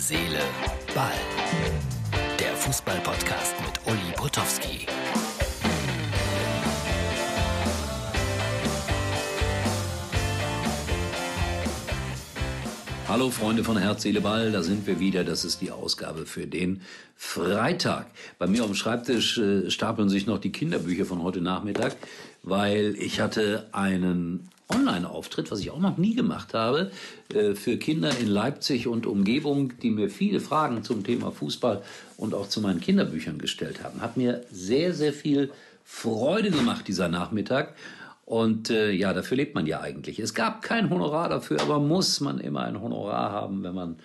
Seele, Ball. Der Fußball-Podcast mit Uli Potowski. Hallo Freunde von Herz, Seele, Ball, da sind wir wieder. Das ist die Ausgabe für den Freitag. Bei mir auf dem Schreibtisch äh, stapeln sich noch die Kinderbücher von heute Nachmittag, weil ich hatte einen Online-Auftritt, was ich auch noch nie gemacht habe, äh, für Kinder in Leipzig und Umgebung, die mir viele Fragen zum Thema Fußball und auch zu meinen Kinderbüchern gestellt haben. Hat mir sehr, sehr viel Freude gemacht dieser Nachmittag. Und äh, ja, dafür lebt man ja eigentlich. Es gab kein Honorar dafür, aber muss man immer ein Honorar haben, wenn man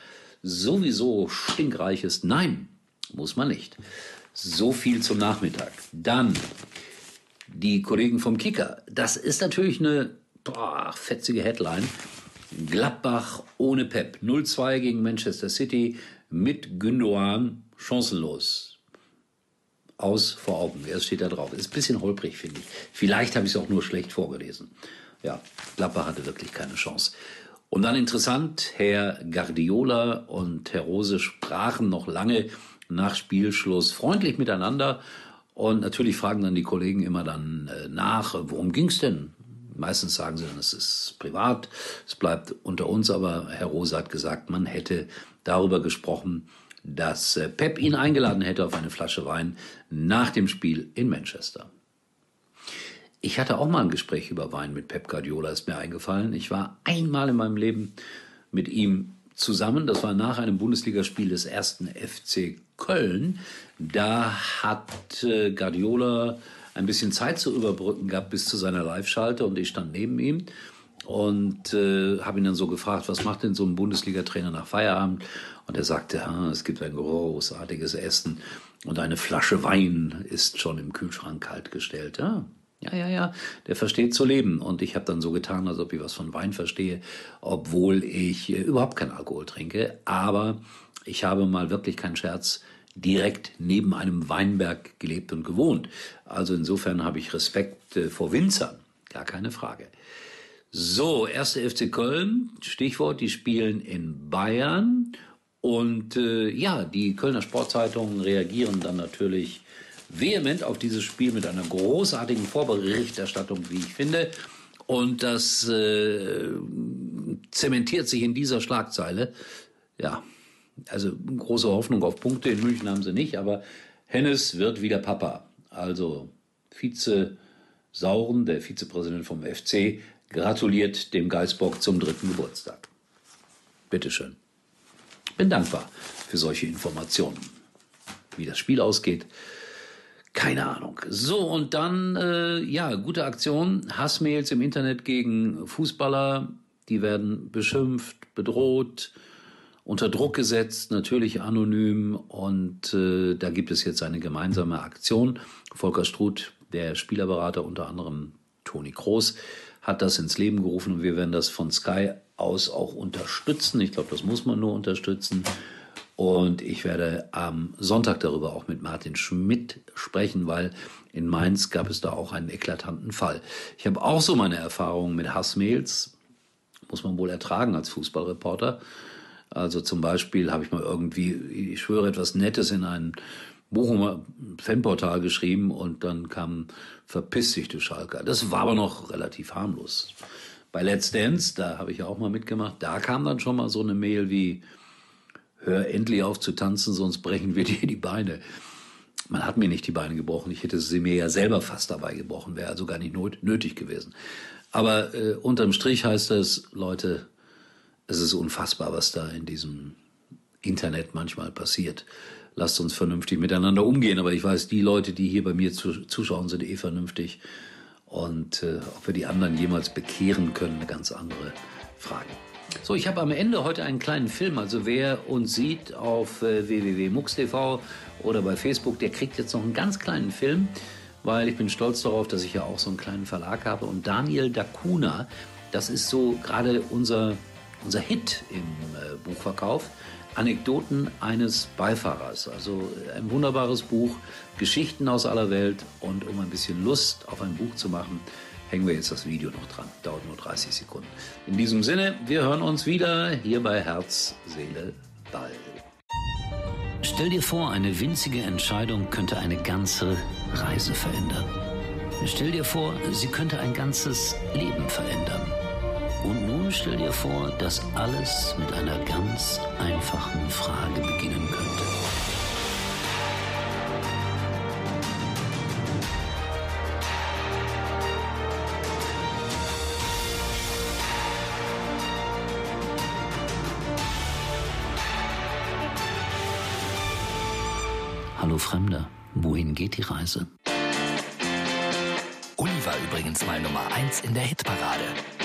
sowieso stinkreich ist? Nein, muss man nicht. So viel zum Nachmittag. Dann die Kollegen vom Kicker. Das ist natürlich eine boah, fetzige Headline. Gladbach ohne Pep. 0-2 gegen Manchester City mit Gündogan chancenlos aus vor Augen. Erst steht da drauf. Ist ein bisschen holprig, finde ich. Vielleicht habe ich es auch nur schlecht vorgelesen. Ja, Gladbach hatte wirklich keine Chance. Und dann interessant, Herr Guardiola und Herr Rose sprachen noch lange nach Spielschluss freundlich miteinander. Und natürlich fragen dann die Kollegen immer dann äh, nach, worum ging es denn? Meistens sagen sie dann, es ist privat, es bleibt unter uns, aber Herr Rose hat gesagt, man hätte darüber gesprochen, dass äh, Pep ihn eingeladen hätte auf eine Flasche Wein nach dem Spiel in Manchester. Ich hatte auch mal ein Gespräch über Wein mit Pep Guardiola, ist mir eingefallen. Ich war einmal in meinem Leben mit ihm zusammen. Das war nach einem Bundesligaspiel des ersten FC Köln. Da hat äh, Guardiola ein bisschen Zeit zu überbrücken gehabt bis zu seiner Live-Schalte und ich stand neben ihm und äh, habe ihn dann so gefragt, was macht denn so ein Bundesliga-Trainer nach Feierabend? Und er sagte, es gibt ein großartiges Essen und eine Flasche Wein ist schon im Kühlschrank kaltgestellt. Ja, ja, ja, ja, der versteht zu leben. Und ich habe dann so getan, als ob ich was von Wein verstehe, obwohl ich äh, überhaupt keinen Alkohol trinke. Aber ich habe mal wirklich keinen Scherz direkt neben einem Weinberg gelebt und gewohnt. Also insofern habe ich Respekt äh, vor Winzern, gar keine Frage. So, erste FC Köln, Stichwort, die spielen in Bayern. Und äh, ja, die Kölner Sportzeitungen reagieren dann natürlich vehement auf dieses Spiel mit einer großartigen Vorberichterstattung, wie ich finde. Und das äh, zementiert sich in dieser Schlagzeile. Ja, also große Hoffnung auf Punkte in München haben sie nicht, aber Hennes wird wieder Papa. Also Vize Sauren, der Vizepräsident vom FC, gratuliert dem Geisbock zum dritten Geburtstag. Bitteschön. Bin dankbar für solche Informationen. Wie das Spiel ausgeht, keine Ahnung. So, und dann, äh, ja, gute Aktion. Hassmails im Internet gegen Fußballer. Die werden beschimpft, bedroht, unter Druck gesetzt, natürlich anonym. Und äh, da gibt es jetzt eine gemeinsame Aktion. Volker Struth, der Spielerberater, unter anderem Toni Kroos, hat das ins Leben gerufen und wir werden das von Sky aus auch unterstützen. Ich glaube, das muss man nur unterstützen. Und ich werde am Sonntag darüber auch mit Martin Schmidt sprechen, weil in Mainz gab es da auch einen eklatanten Fall. Ich habe auch so meine Erfahrungen mit Hassmails, muss man wohl ertragen als Fußballreporter. Also zum Beispiel habe ich mal irgendwie, ich schwöre, etwas Nettes in ein Bochumer Fanportal geschrieben und dann kam Verpiss dich, du Schalker. Das war aber noch relativ harmlos. Bei Let's Dance, da habe ich ja auch mal mitgemacht, da kam dann schon mal so eine Mail wie, hör endlich auf zu tanzen, sonst brechen wir dir die Beine. Man hat mir nicht die Beine gebrochen, ich hätte sie mir ja selber fast dabei gebrochen, wäre also gar nicht nötig gewesen. Aber äh, unterm Strich heißt es, Leute, es ist unfassbar, was da in diesem Internet manchmal passiert. Lasst uns vernünftig miteinander umgehen. Aber ich weiß, die Leute, die hier bei mir zuschauen, sind eh vernünftig. Und äh, ob wir die anderen jemals bekehren können, eine ganz andere Frage. So, ich habe am Ende heute einen kleinen Film. Also wer uns sieht auf äh, www.mux.tv oder bei Facebook, der kriegt jetzt noch einen ganz kleinen Film, weil ich bin stolz darauf, dass ich ja auch so einen kleinen Verlag habe. Und Daniel Dacuna, das ist so gerade unser, unser Hit im äh, Buchverkauf. Anekdoten eines Beifahrers. Also ein wunderbares Buch, Geschichten aus aller Welt. Und um ein bisschen Lust auf ein Buch zu machen, hängen wir jetzt das Video noch dran. Dauert nur 30 Sekunden. In diesem Sinne, wir hören uns wieder hier bei Herz, Seele, Ball. Stell dir vor, eine winzige Entscheidung könnte eine ganze Reise verändern. Stell dir vor, sie könnte ein ganzes Leben verändern. Nun stell dir vor, dass alles mit einer ganz einfachen Frage beginnen könnte. Hallo Fremder, wohin geht die Reise? Uli war übrigens mal Nummer 1 in der Hitparade.